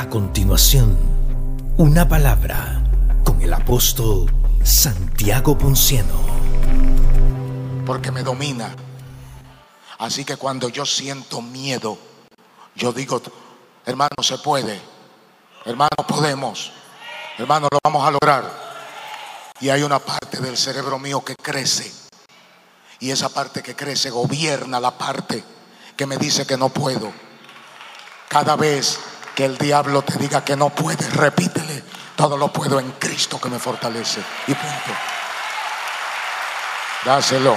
A continuación, una palabra con el apóstol Santiago Ponciano. Porque me domina. Así que cuando yo siento miedo, yo digo, hermano, se puede. Hermano, podemos. Hermano, lo vamos a lograr. Y hay una parte del cerebro mío que crece. Y esa parte que crece gobierna la parte que me dice que no puedo. Cada vez que el diablo te diga que no puedes, repítele, todo lo puedo en Cristo que me fortalece. Y punto. Dáselo.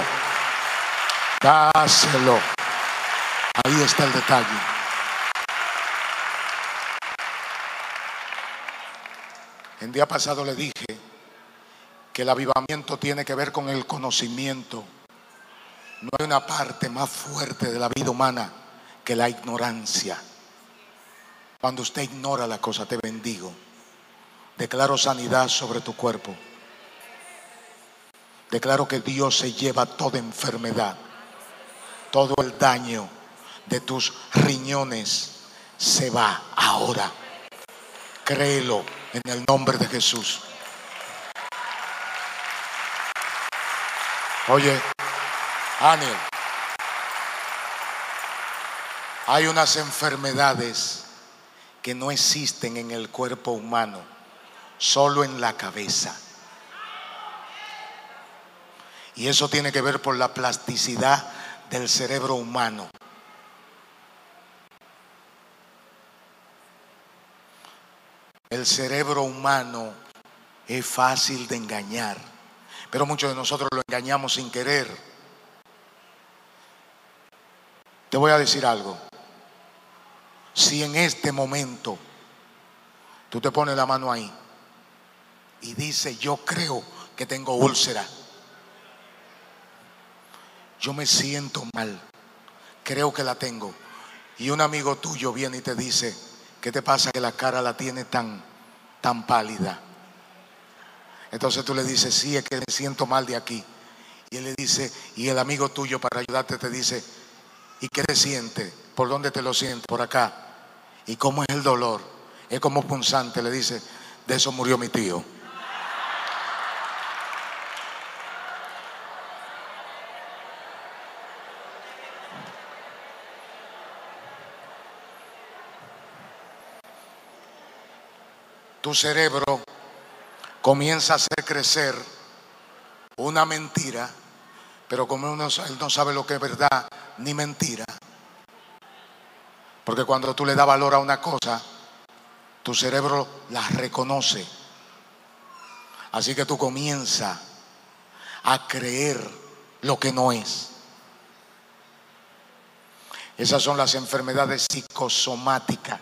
Dáselo. Ahí está el detalle. El día pasado le dije que el avivamiento tiene que ver con el conocimiento. No hay una parte más fuerte de la vida humana que la ignorancia. Cuando usted ignora la cosa, te bendigo. Declaro sanidad sobre tu cuerpo. Declaro que Dios se lleva toda enfermedad, todo el daño de tus riñones se va ahora. Créelo en el nombre de Jesús. Oye, Aniel, hay unas enfermedades que no existen en el cuerpo humano, solo en la cabeza. Y eso tiene que ver por la plasticidad del cerebro humano. El cerebro humano es fácil de engañar, pero muchos de nosotros lo engañamos sin querer. Te voy a decir algo. Si en este momento tú te pones la mano ahí y dices, yo creo que tengo úlcera, yo me siento mal, creo que la tengo, y un amigo tuyo viene y te dice, ¿qué te pasa que la cara la tiene tan, tan pálida? Entonces tú le dices, sí, es que me siento mal de aquí. Y él le dice, y el amigo tuyo para ayudarte te dice, ¿y qué te siente? ¿Por dónde te lo sientes? Por acá. ¿Y cómo es el dolor? Es como punzante, le dice, de eso murió mi tío. Tu cerebro comienza a hacer crecer una mentira, pero como uno, él no sabe lo que es verdad ni mentira, porque cuando tú le das valor a una cosa, tu cerebro la reconoce. Así que tú comienzas a creer lo que no es. Esas son las enfermedades psicosomáticas.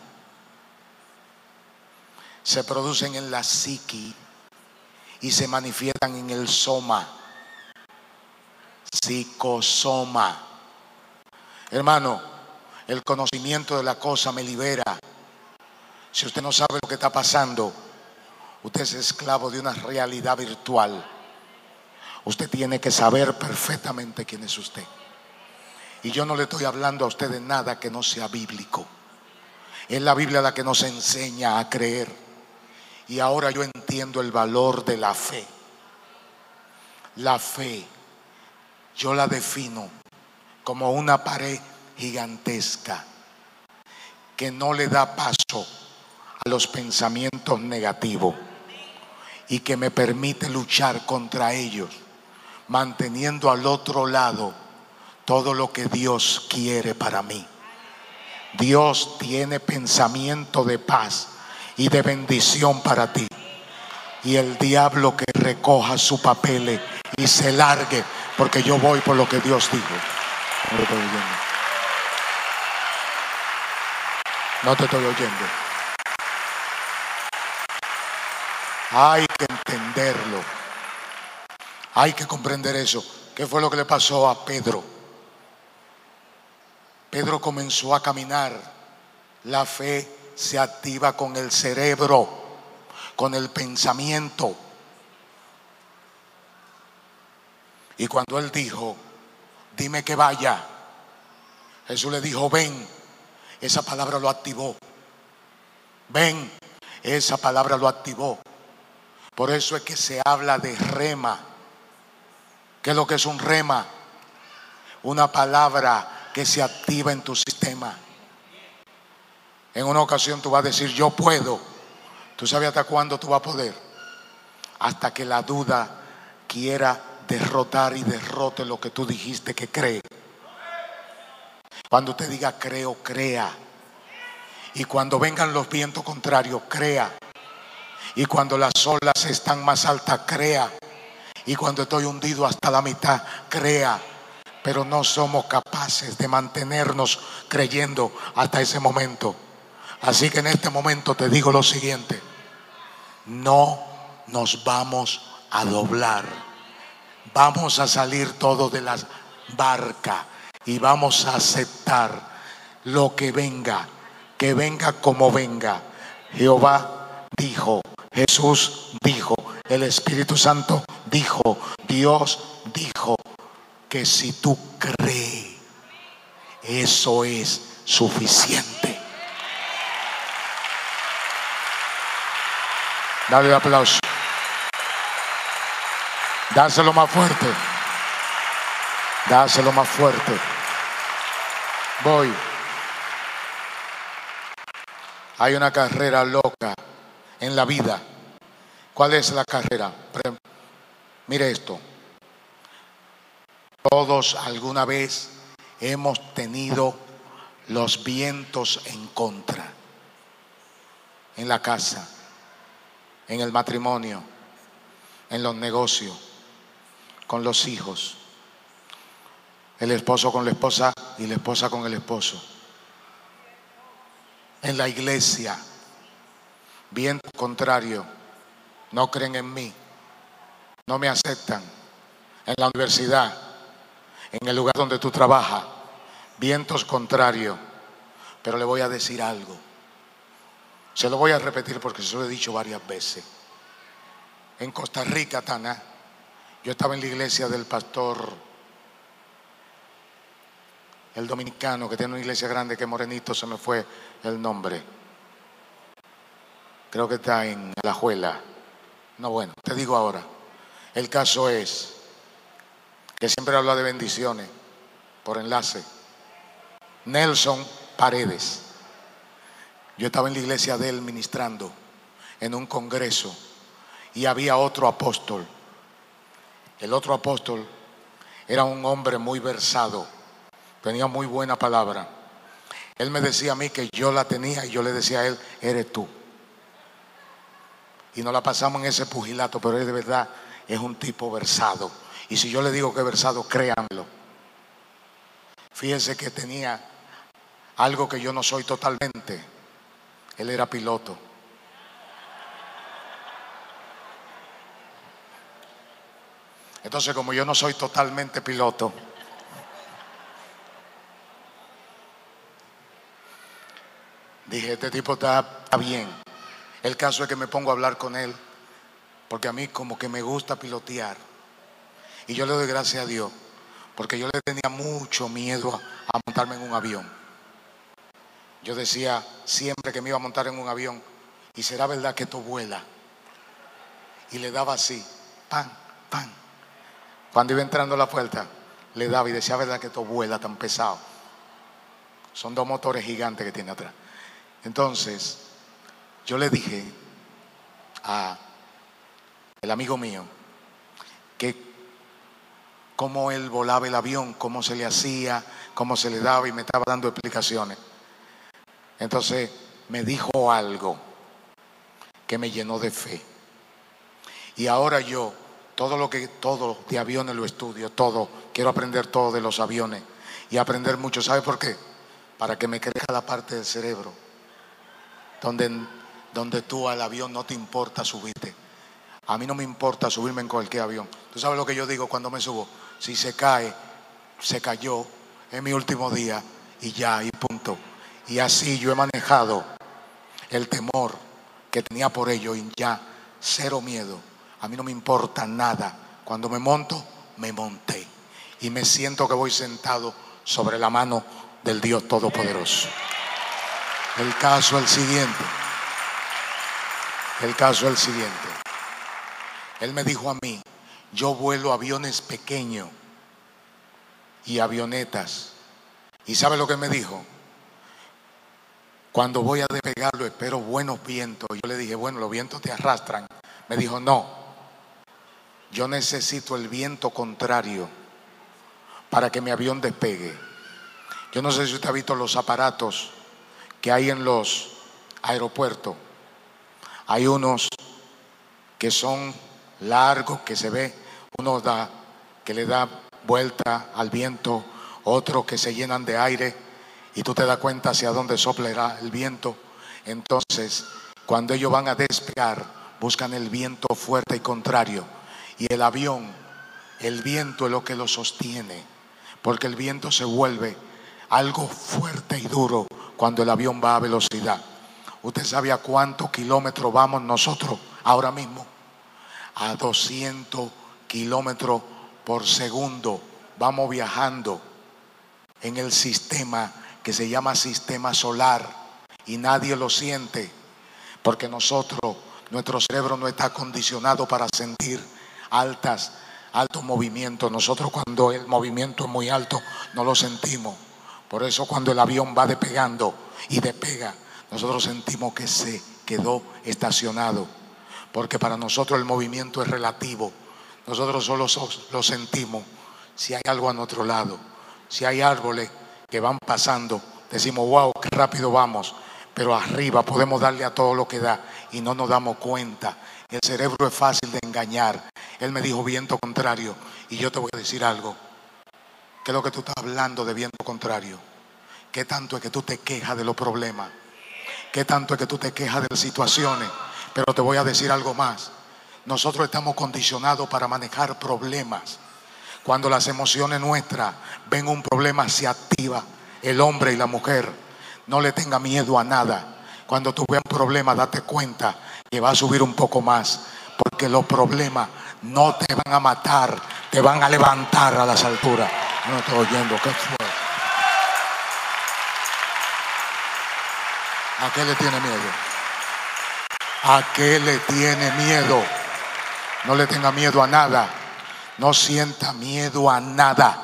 Se producen en la psiqui y se manifiestan en el soma. Psicosoma. Hermano, el conocimiento de la cosa me libera. Si usted no sabe lo que está pasando, usted es esclavo de una realidad virtual. Usted tiene que saber perfectamente quién es usted. Y yo no le estoy hablando a usted de nada que no sea bíblico. Es la Biblia la que nos enseña a creer. Y ahora yo entiendo el valor de la fe. La fe, yo la defino como una pared gigantesca que no le da paso a los pensamientos negativos y que me permite luchar contra ellos, manteniendo al otro lado todo lo que Dios quiere para mí. Dios tiene pensamiento de paz y de bendición para ti. Y el diablo que recoja su papel y se largue, porque yo voy por lo que Dios dijo. No te estoy oyendo. Hay que entenderlo. Hay que comprender eso. ¿Qué fue lo que le pasó a Pedro? Pedro comenzó a caminar. La fe se activa con el cerebro, con el pensamiento. Y cuando él dijo, dime que vaya, Jesús le dijo, ven. Esa palabra lo activó. Ven, esa palabra lo activó. Por eso es que se habla de rema. ¿Qué es lo que es un rema? Una palabra que se activa en tu sistema. En una ocasión tú vas a decir, yo puedo. ¿Tú sabes hasta cuándo tú vas a poder? Hasta que la duda quiera derrotar y derrote lo que tú dijiste que cree. Cuando te diga creo, crea. Y cuando vengan los vientos contrarios, crea. Y cuando las olas están más altas, crea. Y cuando estoy hundido hasta la mitad, crea. Pero no somos capaces de mantenernos creyendo hasta ese momento. Así que en este momento te digo lo siguiente. No nos vamos a doblar. Vamos a salir todos de la barca y vamos a aceptar lo que venga, que venga como venga. Jehová dijo, Jesús dijo, el Espíritu Santo dijo, Dios dijo que si tú crees, eso es suficiente. Dale el aplauso. Dáselo más fuerte. Dáselo más fuerte. Voy. Hay una carrera loca en la vida. ¿Cuál es la carrera? Mire esto. Todos alguna vez hemos tenido los vientos en contra. En la casa en el matrimonio, en los negocios, con los hijos, el esposo con la esposa y la esposa con el esposo, en la iglesia, bien contrario, no creen en mí, no me aceptan, en la universidad, en el lugar donde tú trabajas, vientos contrarios, pero le voy a decir algo. Se lo voy a repetir porque se lo he dicho varias veces. En Costa Rica, Tana, yo estaba en la iglesia del pastor, el dominicano, que tiene una iglesia grande, que morenito, se me fue el nombre. Creo que está en la Juela. No, bueno, te digo ahora. El caso es que siempre habla de bendiciones por enlace. Nelson Paredes. Yo estaba en la iglesia de él ministrando en un congreso y había otro apóstol. El otro apóstol era un hombre muy versado, tenía muy buena palabra. Él me decía a mí que yo la tenía y yo le decía a él, eres tú. Y no la pasamos en ese pugilato, pero él de verdad es un tipo versado. Y si yo le digo que es versado, créanlo. Fíjense que tenía algo que yo no soy totalmente. Él era piloto. Entonces, como yo no soy totalmente piloto, dije, este tipo está, bien. El caso es que me pongo a hablar con él, porque a mí como que me gusta pilotear. Y yo le doy gracias a Dios, porque yo le tenía mucho miedo a montarme en un avión. Yo decía siempre que me iba a montar en un avión, y será verdad que esto vuela. Y le daba así, pan, pan. Cuando iba entrando a la puerta, le daba y decía, verdad que esto vuela tan pesado. Son dos motores gigantes que tiene atrás. Entonces, yo le dije a el amigo mío que cómo él volaba el avión, cómo se le hacía, cómo se le daba y me estaba dando explicaciones. Entonces me dijo algo que me llenó de fe. Y ahora yo, todo lo que, todo de aviones lo estudio, todo, quiero aprender todo de los aviones y aprender mucho. ¿Sabe por qué? Para que me crezca la parte del cerebro, donde, donde tú al avión no te importa subirte. A mí no me importa subirme en cualquier avión. ¿Tú sabes lo que yo digo cuando me subo? Si se cae, se cayó, es mi último día y ya, y punto. Y así yo he manejado el temor que tenía por ello y ya cero miedo. A mí no me importa nada. Cuando me monto, me monté. Y me siento que voy sentado sobre la mano del Dios Todopoderoso. El caso el siguiente. El caso el siguiente. Él me dijo a mí, yo vuelo aviones pequeños y avionetas. ¿Y sabe lo que me dijo? Cuando voy a despegarlo espero buenos vientos. Yo le dije, bueno, los vientos te arrastran. Me dijo, no, yo necesito el viento contrario para que mi avión despegue. Yo no sé si usted ha visto los aparatos que hay en los aeropuertos. Hay unos que son largos, que se ve, uno da, que le da vuelta al viento, otros que se llenan de aire y tú te das cuenta hacia dónde soplará el viento. Entonces, cuando ellos van a despegar, buscan el viento fuerte y contrario. Y el avión, el viento es lo que lo sostiene, porque el viento se vuelve algo fuerte y duro cuando el avión va a velocidad. ¿Usted sabe a cuántos kilómetros vamos nosotros ahora mismo? A 200 kilómetros por segundo. Vamos viajando en el sistema que se llama sistema solar y nadie lo siente porque nosotros, nuestro cerebro no está condicionado para sentir altas, altos movimientos. Nosotros cuando el movimiento es muy alto no lo sentimos. Por eso cuando el avión va despegando y despega, nosotros sentimos que se quedó estacionado. Porque para nosotros el movimiento es relativo. Nosotros solo lo sentimos si hay algo a nuestro lado, si hay árboles que van pasando, decimos, wow, qué rápido vamos, pero arriba podemos darle a todo lo que da y no nos damos cuenta. El cerebro es fácil de engañar. Él me dijo viento contrario y yo te voy a decir algo. ¿Qué es lo que tú estás hablando de viento contrario? ¿Qué tanto es que tú te quejas de los problemas? ¿Qué tanto es que tú te quejas de las situaciones? Pero te voy a decir algo más. Nosotros estamos condicionados para manejar problemas. Cuando las emociones nuestras ven un problema, se activa el hombre y la mujer. No le tenga miedo a nada. Cuando tú veas un problema, date cuenta que va a subir un poco más. Porque los problemas no te van a matar, te van a levantar a las alturas. No estoy oyendo, ¿qué fue? ¿A qué le tiene miedo? ¿A qué le tiene miedo? No le tenga miedo a nada. No sienta miedo a nada.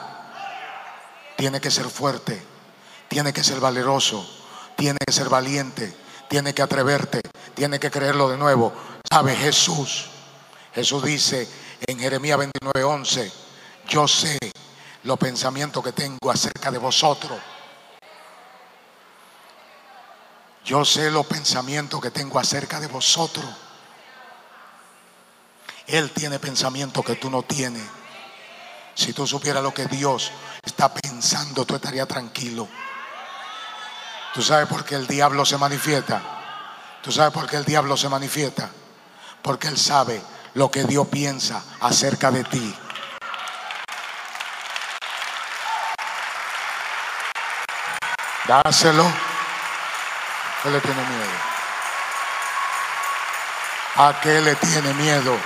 Tiene que ser fuerte, tiene que ser valeroso, tiene que ser valiente, tiene que atreverte, tiene que creerlo de nuevo. ¿Sabe Jesús? Jesús dice en Jeremías 29:11, yo sé los pensamientos que tengo acerca de vosotros. Yo sé los pensamientos que tengo acerca de vosotros. Él tiene pensamientos que tú no tienes. Si tú supieras lo que Dios está pensando, tú estarías tranquilo. ¿Tú sabes por qué el diablo se manifiesta? ¿Tú sabes por qué el diablo se manifiesta? Porque él sabe lo que Dios piensa acerca de ti. Dáselo. ¿Qué le tiene miedo? ¿A qué le tiene miedo?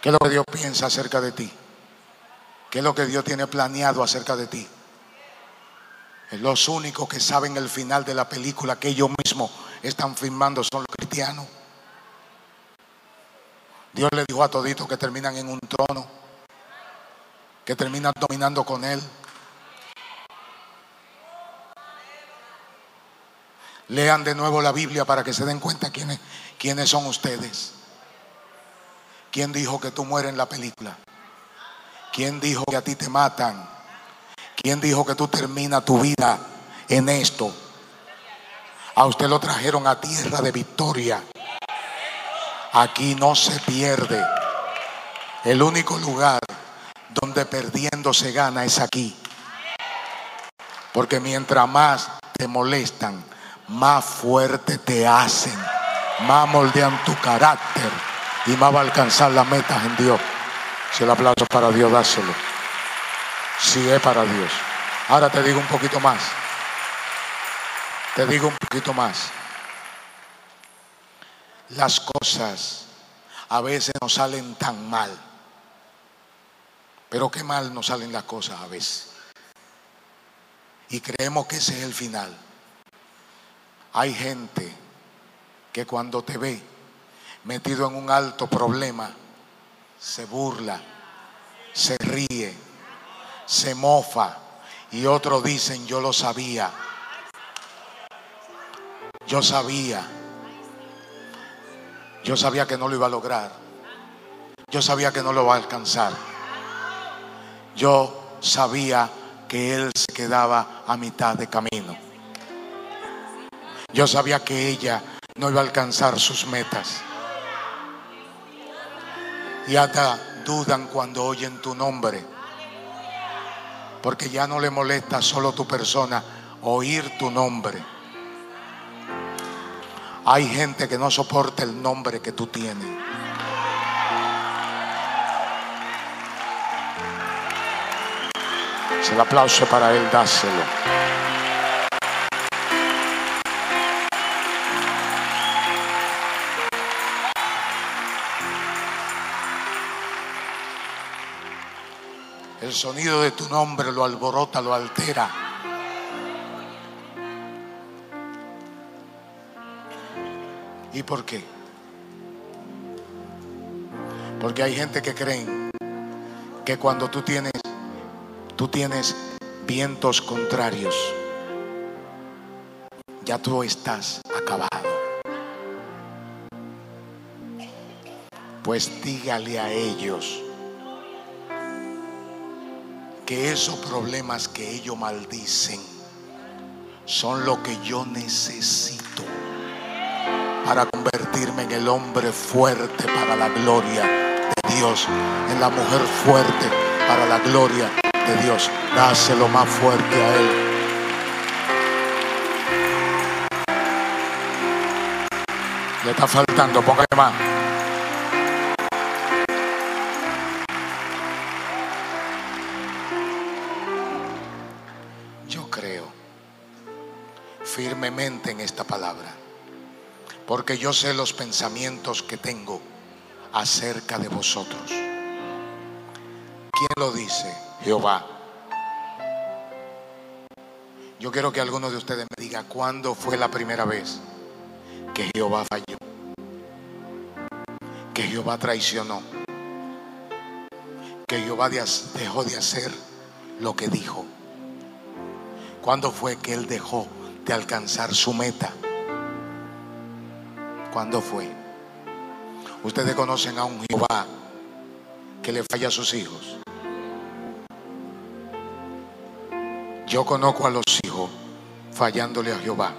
¿Qué es lo que Dios piensa acerca de ti? ¿Qué es lo que Dios tiene planeado acerca de ti? Los únicos que saben el final de la película que ellos mismos están filmando son los cristianos. Dios le dijo a toditos que terminan en un trono, que terminan dominando con Él. Lean de nuevo la Biblia para que se den cuenta quiénes, quiénes son ustedes. ¿Quién dijo que tú mueres en la película? ¿Quién dijo que a ti te matan? ¿Quién dijo que tú terminas tu vida en esto? A usted lo trajeron a tierra de victoria. Aquí no se pierde. El único lugar donde perdiendo se gana es aquí. Porque mientras más te molestan, más fuerte te hacen, más moldean tu carácter y más va a alcanzar las metas en Dios. Si el aplauso es para Dios, dáselo. Si es para Dios. Ahora te digo un poquito más. Te digo un poquito más. Las cosas a veces nos salen tan mal. Pero qué mal nos salen las cosas a veces. Y creemos que ese es el final. Hay gente que cuando te ve metido en un alto problema, se burla, se ríe, se mofa y otros dicen, yo lo sabía, yo sabía, yo sabía que no lo iba a lograr, yo sabía que no lo va a alcanzar, yo sabía que él se quedaba a mitad de camino. Yo sabía que ella no iba a alcanzar sus metas. Y hasta dudan cuando oyen tu nombre. Porque ya no le molesta solo tu persona oír tu nombre. Hay gente que no soporta el nombre que tú tienes. El aplauso para él, dáselo. El sonido de tu nombre lo alborota, lo altera. ¿Y por qué? Porque hay gente que creen que cuando tú tienes tú tienes vientos contrarios, ya tú estás acabado. Pues dígale a ellos que esos problemas que ellos maldicen son lo que yo necesito para convertirme en el hombre fuerte para la gloria de Dios, en la mujer fuerte para la gloria Dios. Dáselo más fuerte a Él. Le está faltando, póngale más. firmemente en esta palabra, porque yo sé los pensamientos que tengo acerca de vosotros. ¿Quién lo dice? Jehová. Yo quiero que alguno de ustedes me diga cuándo fue la primera vez que Jehová falló, que Jehová traicionó, que Jehová dejó de hacer lo que dijo. ¿Cuándo fue que Él dejó de alcanzar su meta. ¿Cuándo fue? Ustedes conocen a un Jehová que le falla a sus hijos. Yo conozco a los hijos fallándole a Jehová.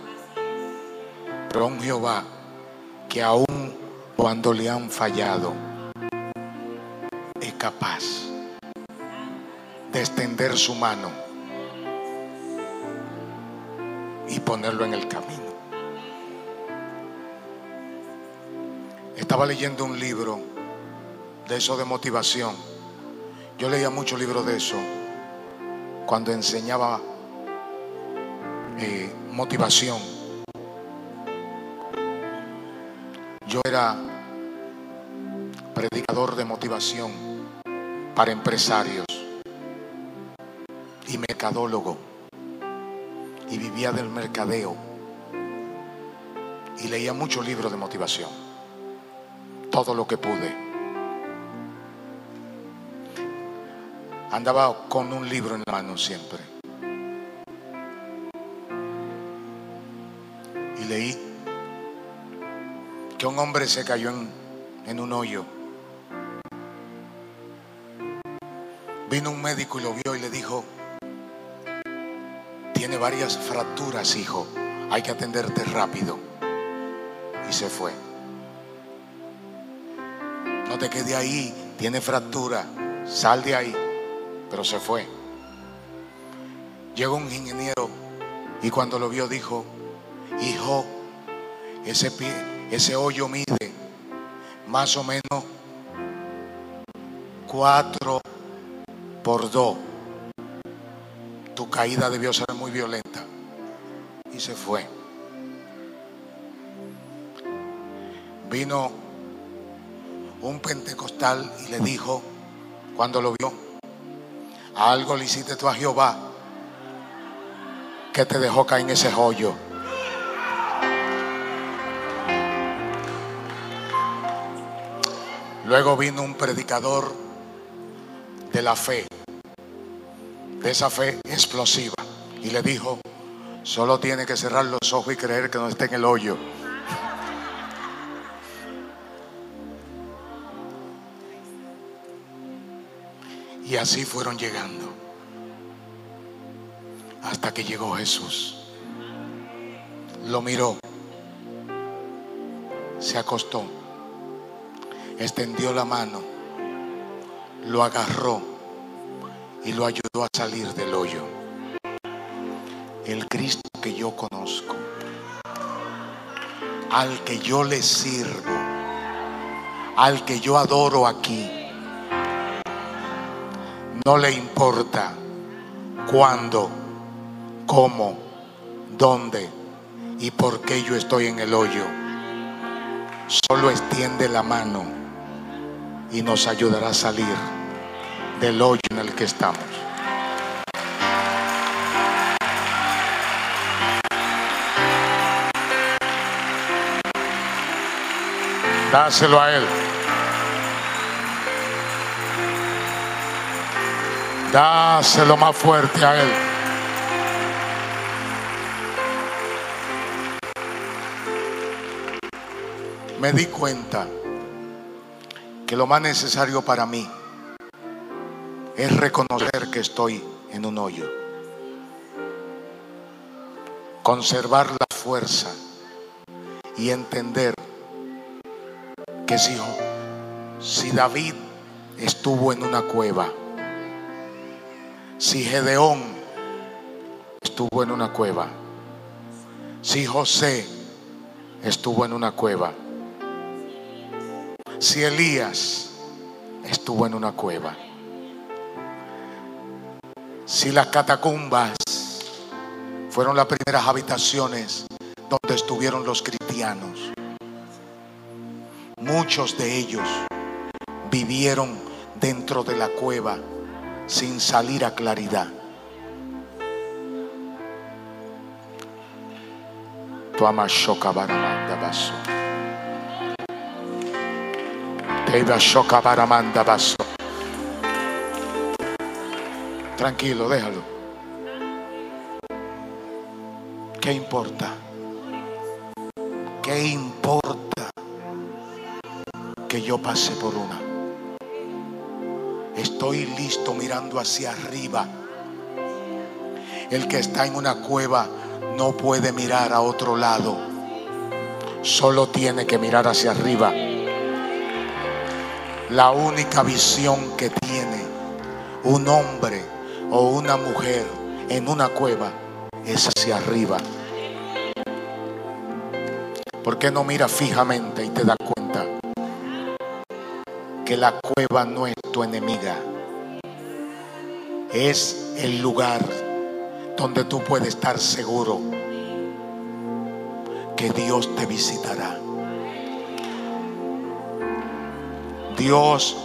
Pero un Jehová que aún cuando le han fallado es capaz de extender su mano y ponerlo en el camino. Estaba leyendo un libro de eso de motivación. Yo leía muchos libros de eso cuando enseñaba eh, motivación. Yo era predicador de motivación para empresarios y mercadólogo y vivía del mercadeo y leía muchos libros de motivación, todo lo que pude. Andaba con un libro en la mano siempre. Y leí que un hombre se cayó en, en un hoyo. Vino un médico y lo vio y le dijo, tiene varias fracturas, hijo. Hay que atenderte rápido. Y se fue. No te quede ahí. Tiene fractura. Sal de ahí. Pero se fue. Llegó un ingeniero y cuando lo vio dijo, hijo, ese, pie, ese hoyo mide más o menos cuatro por dos tu caída debió ser muy violenta. Y se fue. Vino un pentecostal y le dijo, cuando lo vio, algo le hiciste tú a Jehová que te dejó caer en ese hoyo. Luego vino un predicador de la fe, de esa fe explosiva, y le dijo, solo tiene que cerrar los ojos y creer que no esté en el hoyo. Y así fueron llegando. Hasta que llegó Jesús. Lo miró. Se acostó. Extendió la mano. Lo agarró. Y lo ayudó a salir del hoyo. El Cristo que yo conozco. Al que yo le sirvo. Al que yo adoro aquí no le importa cuándo, cómo, dónde y por qué yo estoy en el hoyo. Solo extiende la mano y nos ayudará a salir del hoyo en el que estamos. Dáselo a Él. Dáselo más fuerte a Él. Me di cuenta que lo más necesario para mí es reconocer que estoy en un hoyo. Conservar la fuerza y entender que si, si David estuvo en una cueva, si Gedeón estuvo en una cueva, si José estuvo en una cueva, si Elías estuvo en una cueva, si las catacumbas fueron las primeras habitaciones donde estuvieron los cristianos, muchos de ellos vivieron dentro de la cueva sin salir a claridad. Tu ama shoka baramanda baso. Te iba shoka baramanda baso. Tranquilo, déjalo. ¿Qué importa? ¿Qué importa que yo pase por una? Estoy listo mirando hacia arriba. El que está en una cueva no puede mirar a otro lado. Solo tiene que mirar hacia arriba. La única visión que tiene un hombre o una mujer en una cueva es hacia arriba. ¿Por qué no mira fijamente y te da cuenta que la cueva no es tu enemiga? Es el lugar donde tú puedes estar seguro que Dios te visitará. Dios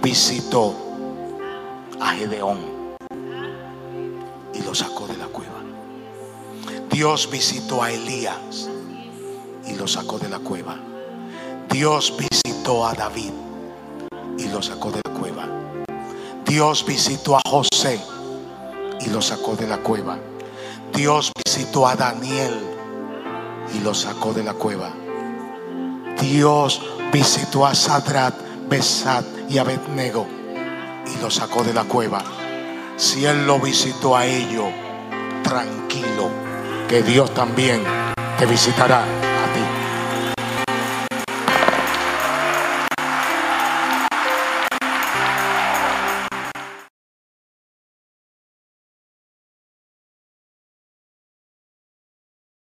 visitó a Gedeón y lo sacó de la cueva. Dios visitó a Elías y lo sacó de la cueva. Dios visitó a David y lo sacó de la cueva. Dios visitó a José y lo sacó de la cueva. Dios visitó a Daniel y lo sacó de la cueva. Dios visitó a Sadrat, Besat y Abednego y lo sacó de la cueva. Si Él lo visitó a ellos, tranquilo, que Dios también te visitará.